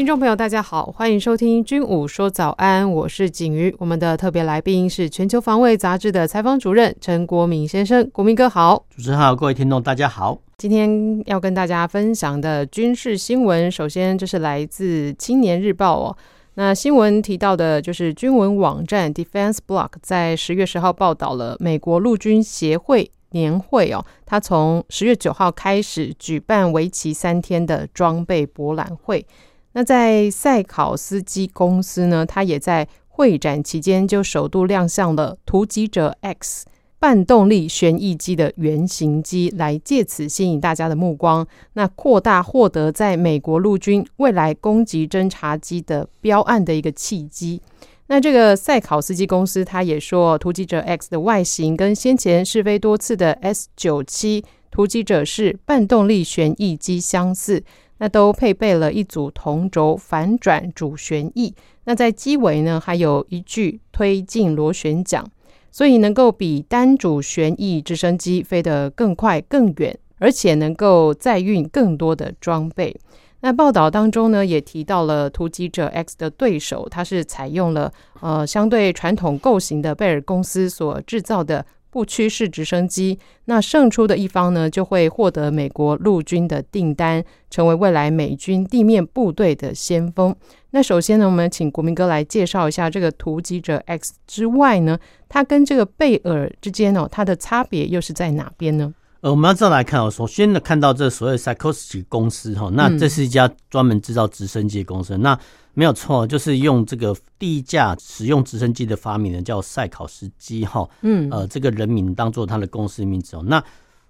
听众朋友，大家好，欢迎收听《军武说早安》，我是景瑜。我们的特别来宾是《全球防卫杂志》的采访主任陈国民先生，国民哥好。主持人好，各位听众大家好。今天要跟大家分享的军事新闻，首先就是来自《青年日报》哦。那新闻提到的就是军文网站 Defense Block 在十月十号报道了美国陆军协会年会哦，他从十月九号开始举办为期三天的装备博览会。那在赛考斯基公司呢，它也在会展期间就首度亮相了突击者 X 半动力旋翼机的原型机，来借此吸引大家的目光，那扩大获得在美国陆军未来攻击侦察机的标案的一个契机。那这个赛考斯基公司，他也说，突击者 X 的外形跟先前试飞多次的 S 九七突击者是半动力旋翼机相似。那都配备了一组同轴反转主旋翼，那在机尾呢，还有一具推进螺旋桨，所以能够比单主旋翼直升机飞得更快更远，而且能够载运更多的装备。那报道当中呢，也提到了突击者 X 的对手，它是采用了呃相对传统构型的贝尔公司所制造的。不屈式直升机，那胜出的一方呢，就会获得美国陆军的订单，成为未来美军地面部队的先锋。那首先呢，我们请国民哥来介绍一下这个突击者 X 之外呢，它跟这个贝尔之间哦，它的差别又是在哪边呢？呃，我们要这样来看哦。首先呢，看到这所谓赛考斯基公司哈，那这是一家专门制造直升机的公司，嗯、那。没有错，就是用这个第一架使用直升机的发明人叫赛考斯基哈，嗯，呃，这个人名当做他的公司名字哦。那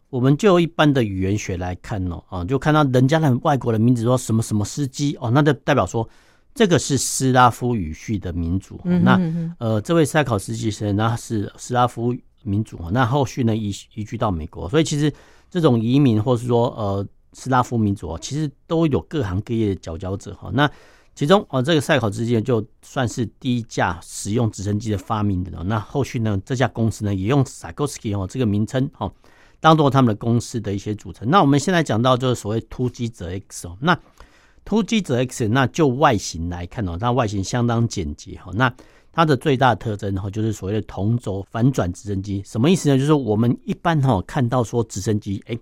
我们就一般的语言学来看哦，啊，就看到人家的外国的名字说什么什么司机哦，那就代表说这个是斯拉夫语系的民族。嗯、那呃，这位赛考斯基是那是斯拉夫民族，那后续呢移移居到美国，所以其实这种移民或是说呃斯拉夫民族其实都有各行各业的佼佼者哈。那其中哦，这个赛考之间就算是第一架使用直升机的发明人。那后续呢，这家公司呢也用赛考斯基哦这个名称哦，当做他们的公司的一些组成。那我们现在讲到就是所谓突击者 X 哦，那突击者 X 那就外形来看哦，它外形相当简洁哈。那它的最大的特征哈，就是所谓的同轴反转直升机。什么意思呢？就是我们一般哈看到说直升机，哎，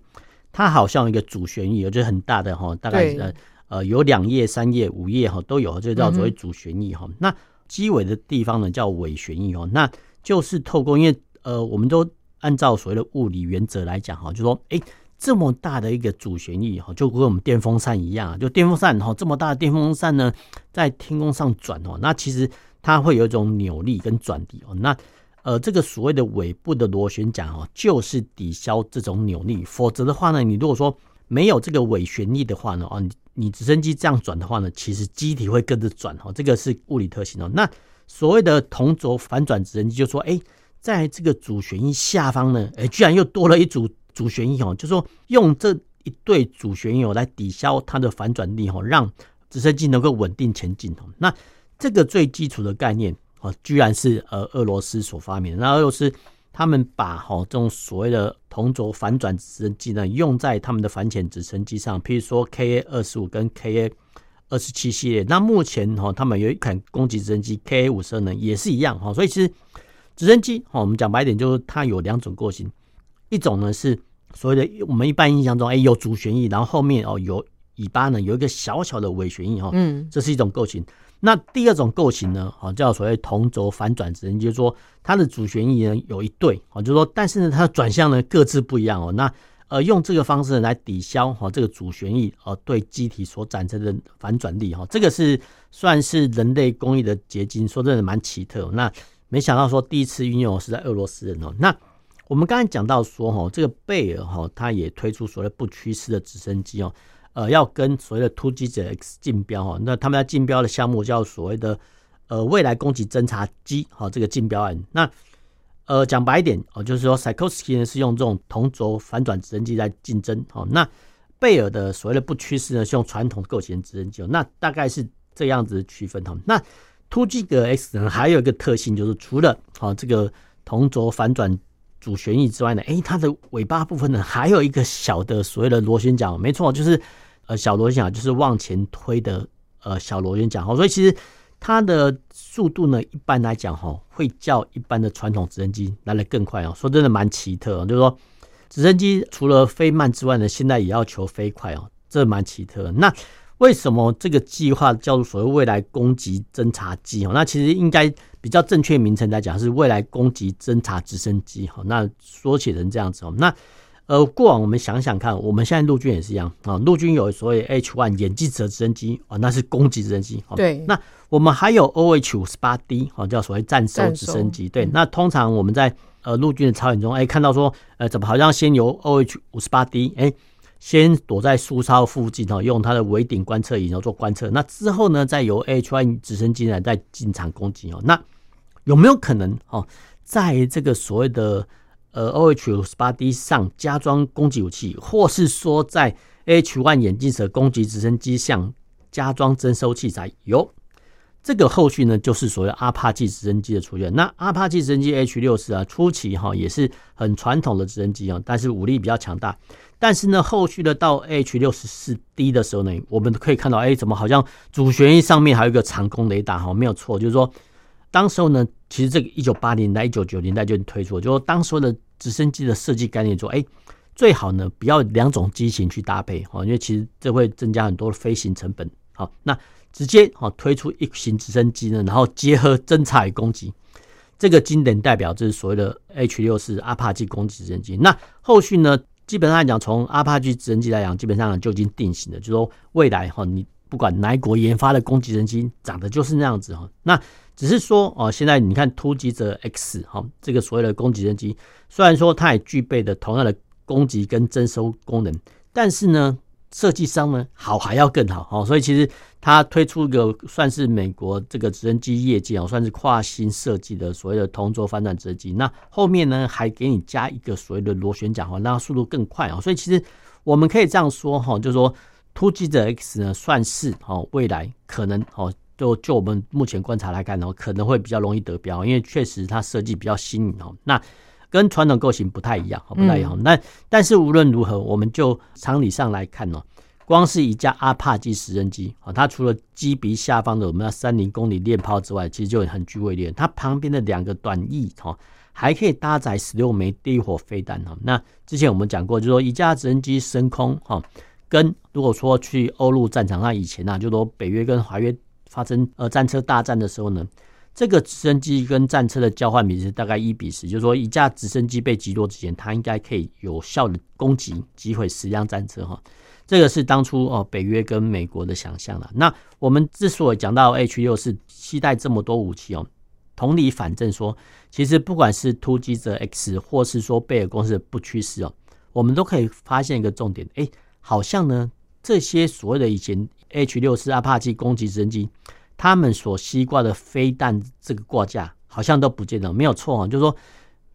它好像一个主旋翼，就是很大的哈，大概呃。呃，有两页、三页、五页哈，都有，这叫所谓主旋翼哈。嗯、那机尾的地方呢，叫尾旋翼哦。那就是透过，因为呃，我们都按照所谓的物理原则来讲哈，就说，哎，这么大的一个主旋翼哈，就跟我们电风扇一样，就电风扇哈，这么大的电风扇呢，在天空上转哦，那其实它会有一种扭力跟转力哦。那呃，这个所谓的尾部的螺旋桨哦，就是抵消这种扭力，否则的话呢，你如果说没有这个尾旋翼的话呢，哦，你你直升机这样转的话呢，其实机体会跟着转哈，这个是物理特性哦。那所谓的同轴反转直升机，就说哎，在这个主旋翼下方呢，哎，居然又多了一组主旋翼哦，就说用这一对主旋翼来抵消它的反转力哦，让直升机能够稳定前进哦。那这个最基础的概念哦，居然是呃俄罗斯所发明的。那俄罗斯。他们把哈这种所谓的同轴反转直升机呢，用在他们的反潜直升机上，譬如说 KA 二十五跟 KA 二十七系列。那目前哈，他们有一款攻击直升机 KA 五十二呢，也是一样哈。所以其实直升机哈，我们讲白一点，就是它有两种构型，一种呢是所谓的我们一般印象中，哎，有主旋翼，然后后面哦有尾巴呢有一个小小的尾旋翼哈，嗯，这是一种构型。那第二种构型呢，啊，叫所谓同轴反转直升机，就是说它的主旋翼呢有一对，啊，就是说，但是呢它的转向呢各自不一样哦。那呃用这个方式来抵消哈这个主旋翼呃对机体所产生的反转力哈，这个是算是人类工艺的结晶，说真的蛮奇特。那没想到说第一次运用是在俄罗斯人哦。那我们刚才讲到说哈这个贝尔哈它也推出所谓不屈式的直升机哦。呃，要跟所谓的突击者 X 竞标哈，那他们要竞标的项目叫所谓的呃未来攻击侦察机哈这个竞标案。那呃讲白一点哦，就是说 Sikorsky 呢是用这种同轴反转直升机在竞争哦。那贝尔的所谓的不趋势呢是用传统构型直升机，那大概是这样子区分哈。那突击者 X 呢还有一个特性就是除了哦这个同轴反转主旋翼之外呢，诶，它的尾巴部分呢还有一个小的所谓的螺旋桨，没错，就是呃小螺旋桨，就是往前推的呃小螺旋桨哈。所以其实它的速度呢，一般来讲哈，会较一般的传统直升机来得更快哦。说真的蛮奇特哦，就是说直升机除了飞慢之外呢，现在也要求飞快哦，这蛮奇特。那为什么这个计划叫做所谓未来攻击侦察机哦？那其实应该。比较正确名称来讲是未来攻击侦察直升机，哈，那缩写成这样子哦。那呃，过往我们想想看，我们现在陆军也是一样啊，陆军有所谓 H One 眼镜蛇直升机啊，那是攻击直升机。对。那我们还有 OH 五十八 D 啊，叫所谓战收直升机。对。那通常我们在呃陆军的操演中，哎，看到说，呃，怎么好像先由 OH 五十八 D 哎。先躲在苏超附近哦，用它的尾顶观测仪然后做观测。那之后呢，再由 H One 直升机呢再进场攻击哦。那有没有可能哦，在这个所谓的呃 OH-58D 上加装攻击武器，或是说在 H1 眼镜蛇攻击直升机上加装侦收器材？有。这个后续呢，就是所谓阿帕奇直升机的出现。那阿帕奇直升机 H 六十啊，初期哈也是很传统的直升机啊，但是武力比较强大。但是呢，后续的到 H 六十四 D 的时候呢，我们可以看到，哎，怎么好像主旋翼上面还有一个长弓雷达？哈，没有错，就是说，当时候呢，其实这个一九八零年代、一九九零年代就推出，就说当时候的直升机的设计概念说，哎，最好呢不要两种机型去搭配，哈，因为其实这会增加很多的飞行成本。好，那。直接哈推出一型直升机呢，然后结合侦察与攻击，这个经典代表就是所谓的 H 六是阿帕奇攻击直升机。那后续呢，基本上来讲，从阿帕奇直升机来讲，基本上就已经定型了，就是说未来哈，你不管哪一国研发的攻击直升机，长得就是那样子哈。那只是说哦，现在你看突击者 X 哈，这个所谓的攻击直升机，虽然说它也具备的同样的攻击跟征收功能，但是呢。设计商呢，好还要更好哦，所以其实它推出一个算是美国这个直升机业界哦，算是跨新设计的所谓的同轴反转直升机。那后面呢，还给你加一个所谓的螺旋桨哦，让它速度更快哦。所以其实我们可以这样说哈，就是说突击者 X 呢，算是哦未来可能哦，就就我们目前观察来看哦，可能会比较容易得标，因为确实它设计比较新颖哦。那跟传统构型不太一样，不太一样。那但是无论如何，我们就常理上来看哦，光是一架阿帕奇直升机啊，它除了机鼻下方的我们要三零公里链炮之外，其实就很具威力。它旁边的两个短翼哈，还可以搭载十六枚低火飞弹哈。那之前我们讲过，就是说一架直升机升空哈，跟如果说去欧陆战场，那以前呢，就说北约跟华约发生呃战车大战的时候呢。这个直升机跟战车的交换比是大概一比十，就是说一架直升机被击落之前，它应该可以有效的攻击击毁十辆战车哈。这个是当初哦北约跟美国的想象了。那我们之所以讲到 H 六是期待这么多武器哦，同理反正说，其实不管是突击者 X 或是说贝尔公司的不屈式哦，我们都可以发现一个重点，哎，好像呢这些所谓的以前 H 六四阿帕奇攻击直升机。他们所吸挂的飞弹这个挂架好像都不见了，没有错啊。就是说，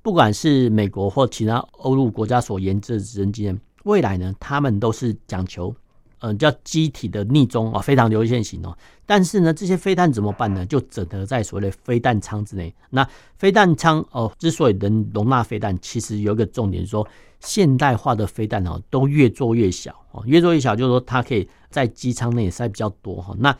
不管是美国或其他欧陆国家所研制的直升机，未来呢，他们都是讲求，嗯，叫机体的逆中啊，非常流线型哦。但是呢，这些飞弹怎么办呢？就整合在所谓的飞弹舱之内。那飞弹舱哦，之所以能容纳飞弹，其实有一个重点，说现代化的飞弹哦，都越做越小哦，越做越小，就是说它可以在机舱内塞比较多哈。那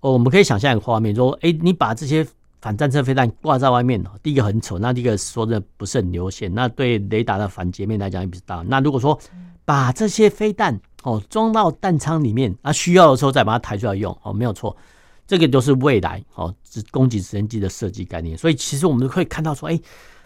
哦，我们可以想象一个画面，说，哎，你把这些反战车飞弹挂在外面，第一个很丑，那第一个说的不是很流线，那对雷达的反截面来讲也比较大。那如果说把这些飞弹哦装到弹仓里面，啊，需要的时候再把它抬出来用，哦，没有错，这个就是未来哦，攻击直升机的设计概念。所以其实我们可以看到说，哎，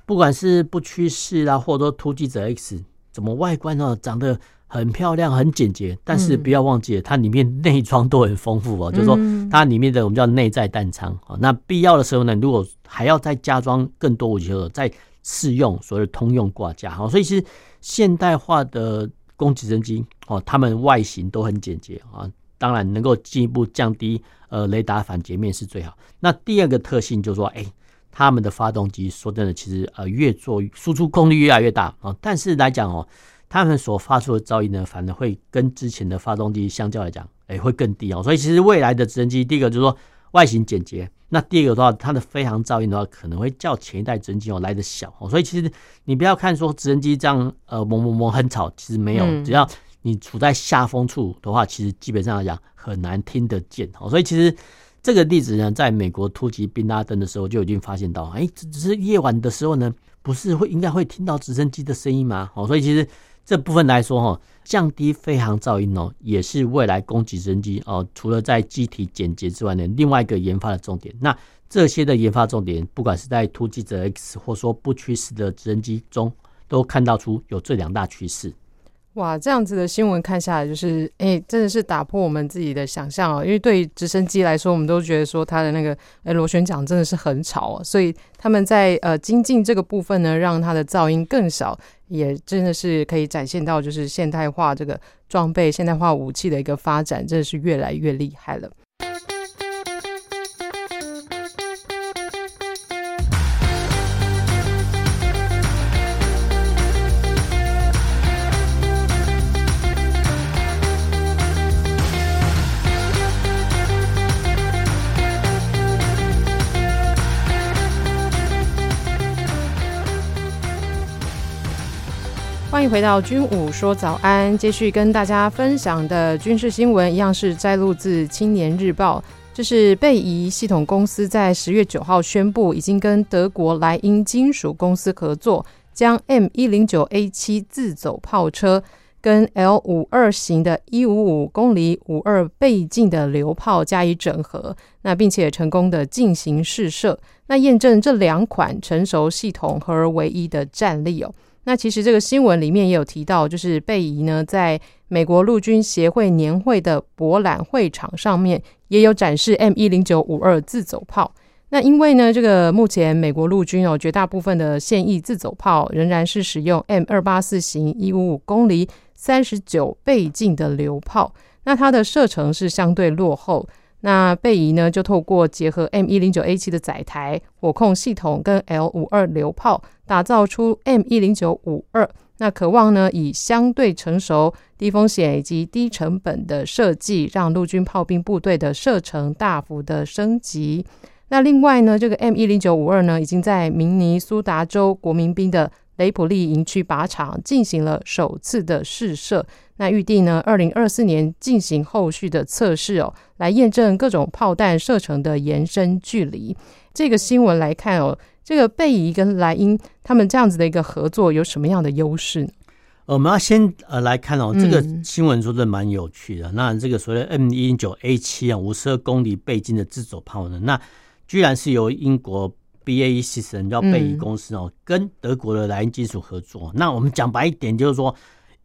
不管是不屈势啊，或者说突击者 X，怎么外观呢长得。很漂亮，很简洁，但是不要忘记了，它里面内装都很丰富哦。就是说，它里面的我们叫内在弹仓哦。那必要的时候呢，如果还要再加装更多武器，再试用所谓的通用挂架哈。所以其实现代化的攻击直升机哦，它们外形都很简洁啊，当然能够进一步降低呃雷达反截面是最好。那第二个特性就是说，哎、欸，他们的发动机说真的，其实呃越做输出功率越来越大啊，但是来讲哦，他们所发出的噪音呢，反而会跟之前的发动机相较来讲，哎、欸，会更低哦。所以其实未来的直升机，第一个就是说外形简洁。那第二个的话，它的飞航噪音的话，可能会较前一代直升机哦来的小哦，所以其实你不要看说直升机这样呃嗡嗡嗡很吵，其实没有，只要你处在下风处的话，其实基本上来讲很难听得见哦。所以其实这个例子呢，在美国突袭宾拉登的时候就已经发现到，哎，只是夜晚的时候呢，不是会应该会听到直升机的声音吗？哦，所以其实这部分来说哈。降低飞航噪音哦，也是未来攻击直升机哦，除了在机体简洁之外呢，另外一个研发的重点。那这些的研发重点，不管是在突击者 X 或说不驱使的直升机中，都看到出有这两大趋势。哇，这样子的新闻看下来，就是哎、真的是打破我们自己的想象哦。因为对于直升机来说，我们都觉得说它的那个哎螺旋桨真的是很吵哦，所以他们在呃精进这个部分呢，让它的噪音更少，也真的是可以展现到就是现代化这个装备、现代化武器的一个发展，真的是越来越厉害了。欢迎回到军武说早安，继续跟大家分享的军事新闻一样是摘录自《青年日报》。这是贝仪系统公司在十月九号宣布，已经跟德国莱茵金属公司合作，将 M 一零九 A 七自走炮车跟 L 五二型的一五五公里五二倍镜的流炮加以整合，那并且成功的进行试射，那验证这两款成熟系统合而为一的战力哦。那其实这个新闻里面也有提到，就是贝仪呢，在美国陆军协会年会的博览会场上面也有展示 M 一零九五二自走炮。那因为呢，这个目前美国陆军哦，绝大部分的现役自走炮仍然是使用 M 二八四型一五五公里三十九倍镜的流炮，那它的射程是相对落后。那贝仪呢，就透过结合 M 一零九 A 七的载台、火控系统跟 L 五二流炮，打造出 M 一零九五二。那渴望呢，以相对成熟、低风险以及低成本的设计，让陆军炮兵部队的射程大幅的升级。那另外呢，这个 M 一零九五二呢，已经在明尼苏达州国民兵的雷普利营区靶场进行了首次的试射。那预定呢，二零二四年进行后续的测试哦，来验证各种炮弹射程的延伸距离。这个新闻来看哦，这个贝仪跟莱茵他们这样子的一个合作有什么样的优势呢？我们要先呃来看哦，这个新闻说的蛮有趣的。嗯、那这个所谓 M 一零九 A 七啊，五十二公里倍镜的自走炮呢，那居然是由英国 BAE Systems 叫贝仪公司哦，嗯、跟德国的莱茵金属合作。那我们讲白一点，就是说。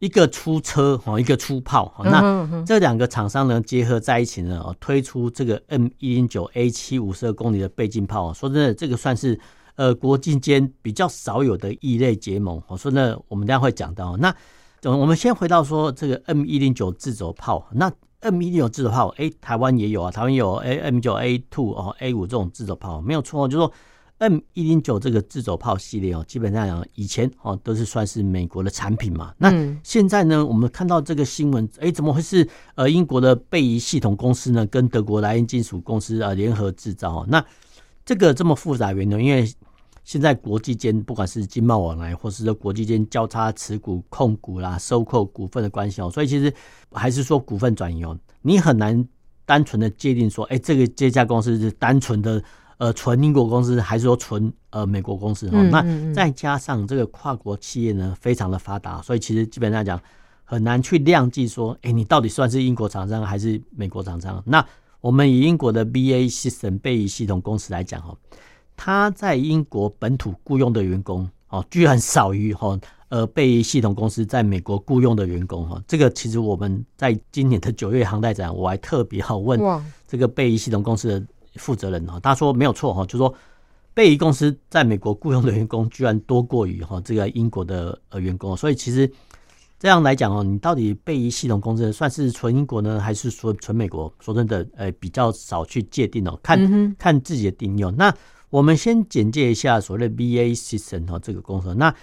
一个出车哦，一个出炮，那这两个厂商呢结合在一起呢，推出这个 M 一零九 A 七五十二公里的倍镜炮。说真的，这个算是呃国际间比较少有的异类结盟。我说呢，我们等下会讲到。那我们先回到说这个 M 一零九自走炮。那 M 一零九自走炮，哎，台湾也有啊，台湾有 A M 九 A two 哦 A 五这种自走炮，没有错，就是说。M 一零九这个自走炮系列哦，基本上讲以前哦都是算是美国的产品嘛。那现在呢，我们看到这个新闻，哎，怎么会是呃英国的贝仪系统公司呢，跟德国莱茵金属公司啊联合制造？那这个这么复杂原因，因为现在国际间不管是经贸往来，或是说国际间交叉持股、控股啦、收购股份的关系哦，所以其实还是说股份转移哦，你很难单纯的界定说，哎，这个这家公司是单纯的。呃，纯英国公司还是说纯呃美国公司？哈、嗯，那再加上这个跨国企业呢，非常的发达，所以其实基本上讲很难去量计说，哎，你到底算是英国厂商还是美国厂商？那我们以英国的 BAE Systems 贝仪系统公司来讲，哈，它在英国本土雇佣的员工，哦，居然少于哈呃贝仪系统公司在美国雇佣的员工，哈，这个其实我们在今年的九月航代展，我还特别好问这个贝仪系统公司的。负责人哈，他说没有错哈，就说贝仪公司在美国雇佣的员工居然多过于哈这个英国的呃员工，所以其实这样来讲哦，你到底备役系统公司算是纯英国呢，还是说纯美国？说真的，呃，比较少去界定哦，看、嗯、看自己的定义。那我们先简介一下所谓的 BAE Systems 哦，这个公司。那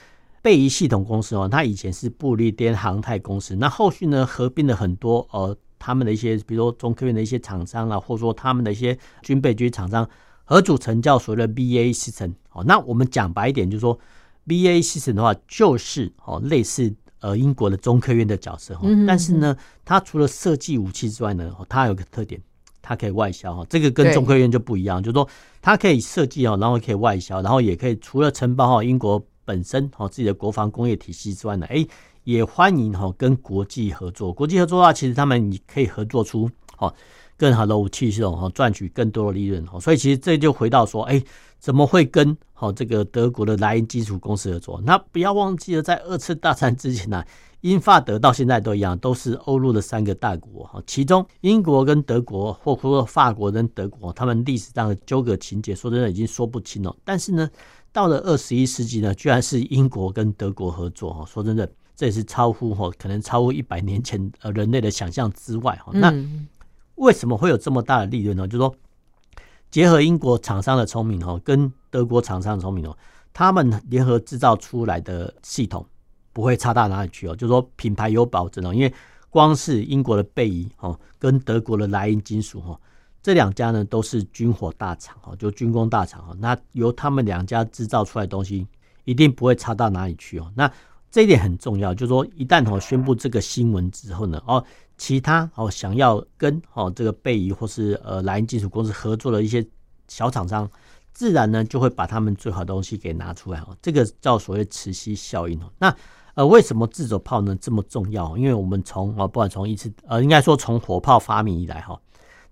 备役系统公司哦，它以前是不列颠航太公司，那后续呢合并了很多呃，他们的一些，比如说中科院的一些厂商啊，或者说他们的一些军备局厂商，合组成叫所谓的 BAE Systems。哦，那我们讲白一点，就是说 BAE Systems 的话，就是哦类似。呃，英国的中科院的角色哈，但是呢，它除了设计武器之外呢，它有个特点，它可以外销哈，这个跟中科院就不一样，就是说它可以设计哦，然后可以外销，然后也可以除了承包哈英国本身哦自己的国防工业体系之外呢，哎，也欢迎哈跟国际合作，国际合作的话，其实他们你可以合作出哦更好的武器系统哈，赚取更多的利润哈，所以其实这就回到说，哎。怎么会跟好这个德国的莱茵金属公司合作？那不要忘记了，在二次大战之前呢、英法德到现在都一样，都是欧陆的三个大国哈。其中英国跟德国，或者说法国跟德国，他们历史上的纠葛情节，说真的已经说不清了。但是呢，到了二十一世纪呢，居然是英国跟德国合作哈。说真的，这也是超乎哈，可能超乎一百年前呃人类的想象之外哈。那为什么会有这么大的利润呢？就是说。结合英国厂商的聪明哦，跟德国厂商的聪明哦，他们联合制造出来的系统不会差到哪里去哦。就是说品牌有保证哦，因为光是英国的贝仪哦，跟德国的莱茵金属哈，这两家呢都是军火大厂哦，就军工大厂哦。那由他们两家制造出来的东西，一定不会差到哪里去哦。那这一点很重要，就是说一旦哦宣布这个新闻之后呢，哦。其他哦，想要跟哦这个备役或是呃莱茵技术公司合作的一些小厂商，自然呢就会把他们最好的东西给拿出来哦。这个叫所谓磁吸效应哦。那呃为什么自走炮呢这么重要？因为我们从哦不管从一次呃应该说从火炮发明以来哈，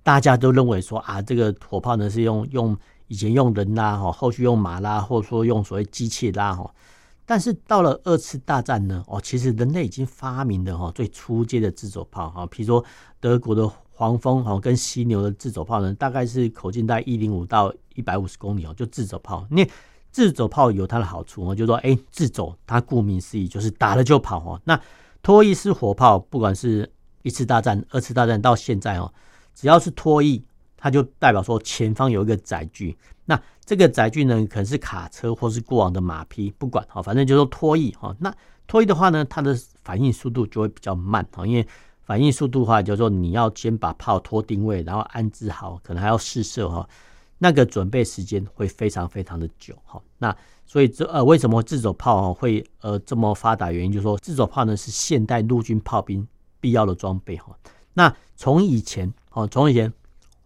大家都认为说啊这个火炮呢是用用以前用人拉哈，后续用马拉，或者说用所谓机器拉哈。但是到了二次大战呢，哦，其实人类已经发明了哈最初阶的自走炮哈，比如说德国的黄蜂哈跟犀牛的自走炮呢，大概是口径在一零五到一百五十公里哦，就自走炮。那自走炮有它的好处哦，就说哎自走，它顾名思义就是打了就跑哦。那拖曳式火炮，不管是一次大战、二次大战到现在哦，只要是拖曳，它就代表说前方有一个载具。那这个载具呢，可能是卡车或是过往的马匹，不管哈，反正就是拖曳哈。那拖曳的话呢，它的反应速度就会比较慢哈，因为反应速度的话，就是说你要先把炮拖定位，然后安置好，可能还要试射哈，那个准备时间会非常非常的久哈。那所以这呃，为什么自走炮会呃这么发达？原因就是说，自走炮呢是现代陆军炮兵必要的装备哈。那从以前哦，从以前。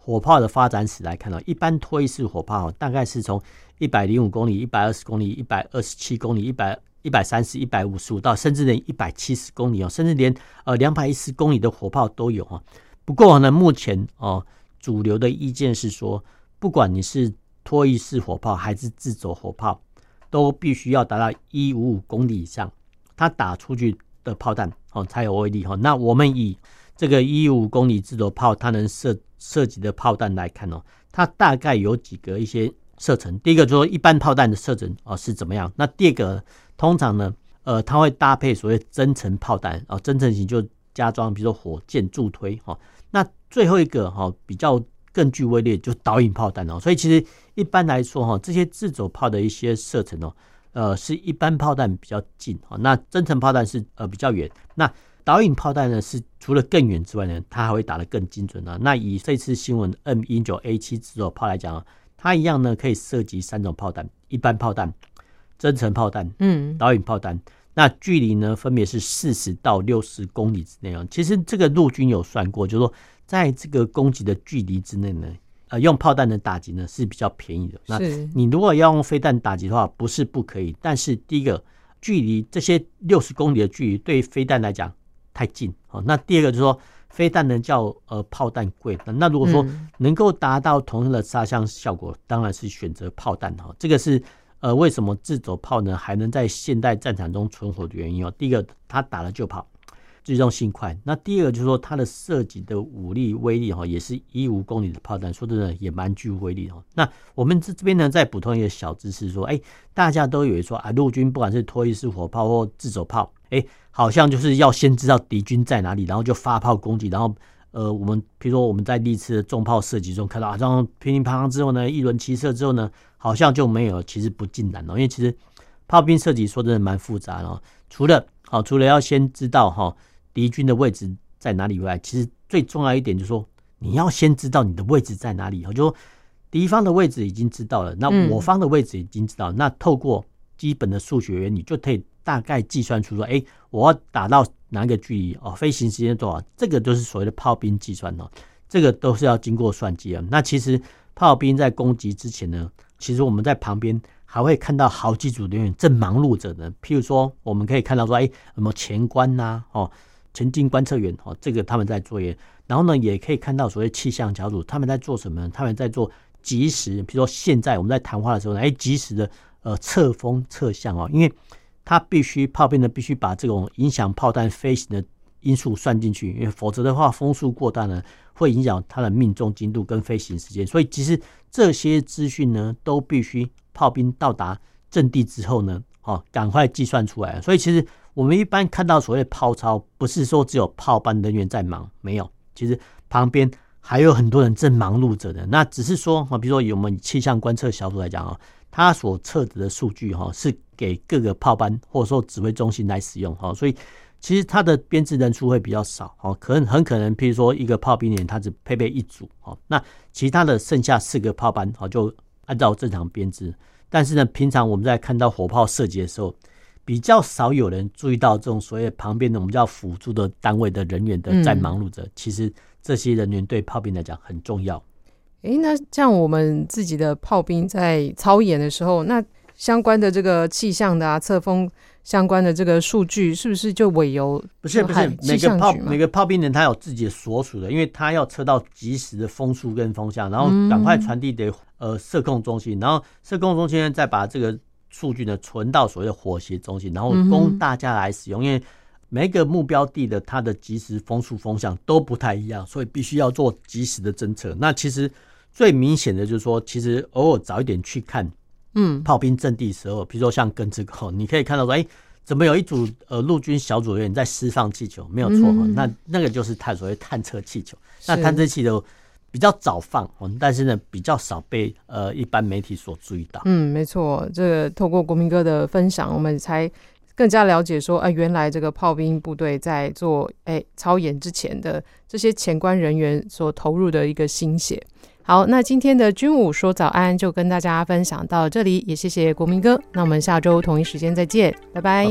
火炮的发展史来看呢，一般拖曳式火炮大概是从一百零五公里、一百二十公里、一百二十七公里、一百一百三十、一百五十五到甚至连一百七十公里哦，甚至连呃两百一十公里的火炮都有哈。不过呢，目前哦主流的意见是说，不管你是拖曳式火炮还是自走火炮，都必须要达到一五五公里以上，它打出去的炮弹哦才有威力哈。那我们以这个一五公里自走炮，它能射射击的炮弹来看哦，它大概有几个一些射程。第一个就是说一般炮弹的射程哦是怎么样？那第二个通常呢，呃，它会搭配所谓增程炮弹哦，增程型就加装，比如说火箭助推哈。那最后一个哈比较更具威力，就导引炮弹哦。所以其实一般来说哈，这些自走炮的一些射程哦，呃，是一般炮弹比较近哈，那增程炮弹是呃比较远。那导引炮弹呢，是除了更远之外呢，它还会打得更精准啊。那以这次新闻 M 一九 A 七自走炮来讲，它一样呢可以射击三种炮弹：一般炮弹、增程炮弹、嗯，导引炮弹。那距离呢分别是四十到六十公里之内啊。其实这个陆军有算过，就是说在这个攻击的距离之内呢，呃，用炮弹的打击呢是比较便宜的。那你如果要用飞弹打击的话，不是不可以，但是第一个距离这些六十公里的距离，对于飞弹来讲。太近，好，那第二个就是说，飞弹呢叫呃炮弹贵，那如果说能够达到同样的杀伤效果，当然是选择炮弹哈。这个是呃为什么自走炮呢还能在现代战场中存活的原因哦。第一个，它打了就跑，机动性快；那第二个就是说，它的射击的武力威力哈，也是一五公里的炮弹，说真的也蛮具威力哦。那我们这这边呢再补充一个小知识说，哎，大家都以为说啊，陆军不管是拖曳式火炮或自走炮，哎。好像就是要先知道敌军在哪里，然后就发炮攻击，然后呃，我们比如说我们在历次的重炮射击中看到，啊，这样乒乒乓乓之后呢，一轮齐射之后呢，好像就没有，其实不尽然哦，因为其实炮兵射击说真的蛮复杂的哦，除了好，除了要先知道哈敌军的位置在哪里以外，其实最重要一点就是说，你要先知道你的位置在哪里，就说敌方的位置已经知道了，那我方的位置已经知道，那透过基本的数学原理就可以大概计算出说，哎，我要打到哪个距离哦，飞行时间多少，这个都是所谓的炮兵计算哦，这个都是要经过算计啊。那其实炮兵在攻击之前呢，其实我们在旁边还会看到好几组人员正忙碌着呢。譬如说，我们可以看到说，哎，什么前观呐，哦，前进观测员哦，这个他们在作业。然后呢，也可以看到所谓气象小组他们在做什么？他们在做即时，比如说现在我们在谈话的时候呢，哎，即时的呃测风测向哦，因为它必须炮兵呢必须把这种影响炮弹飞行的因素算进去，因为否则的话风速过大呢，会影响它的命中精度跟飞行时间。所以其实这些资讯呢，都必须炮兵到达阵地之后呢，哦，赶快计算出来。所以其实我们一般看到所谓的炮操，不是说只有炮班人员在忙，没有。其实旁边还有很多人正忙碌着的，那只是说啊，比如说以我们气象观测小组来讲啊，他所测得的数据哈是给各个炮班或者说指挥中心来使用哈，所以其实它的编制人数会比较少哦，可能很可能，譬如说一个炮兵连它只配备一组哦，那其他的剩下四个炮班哦就按照正常编制，但是呢，平常我们在看到火炮射击的时候。比较少有人注意到这种所谓旁边的我们叫辅助的单位的人员的在忙碌着，其实这些人员对炮兵来讲很重要。哎、欸，那像我们自己的炮兵在操演的时候，那相关的这个气象的啊、测风相关的这个数据，是不是就委由？不是不是，每个炮每个炮兵人他有自己的所属的，因为他要测到及时的风速跟风向，然后赶快传递给呃射控中心，然后射控中心再把这个。数据呢存到所谓的火协中心，然后供大家来使用。因为每个目标地的它的即时风速风向都不太一样，所以必须要做即时的侦测。那其实最明显的就是说，其实偶尔早一点去看，嗯，炮兵阵地的时候，比如说像跟这个，你可以看到说，哎，怎么有一组呃陆军小组员在释放气球？没有错，那那个就是探所谓探测气球。那探测气球。比较早放，但是呢，比较少被呃一般媒体所注意到。嗯，没错，这个透过国民哥的分享，我们才更加了解说，哎、呃，原来这个炮兵部队在做哎操演之前的这些前关人员所投入的一个心血。好，那今天的军武说早安就跟大家分享到这里，也谢谢国民哥。那我们下周同一时间再见，拜拜。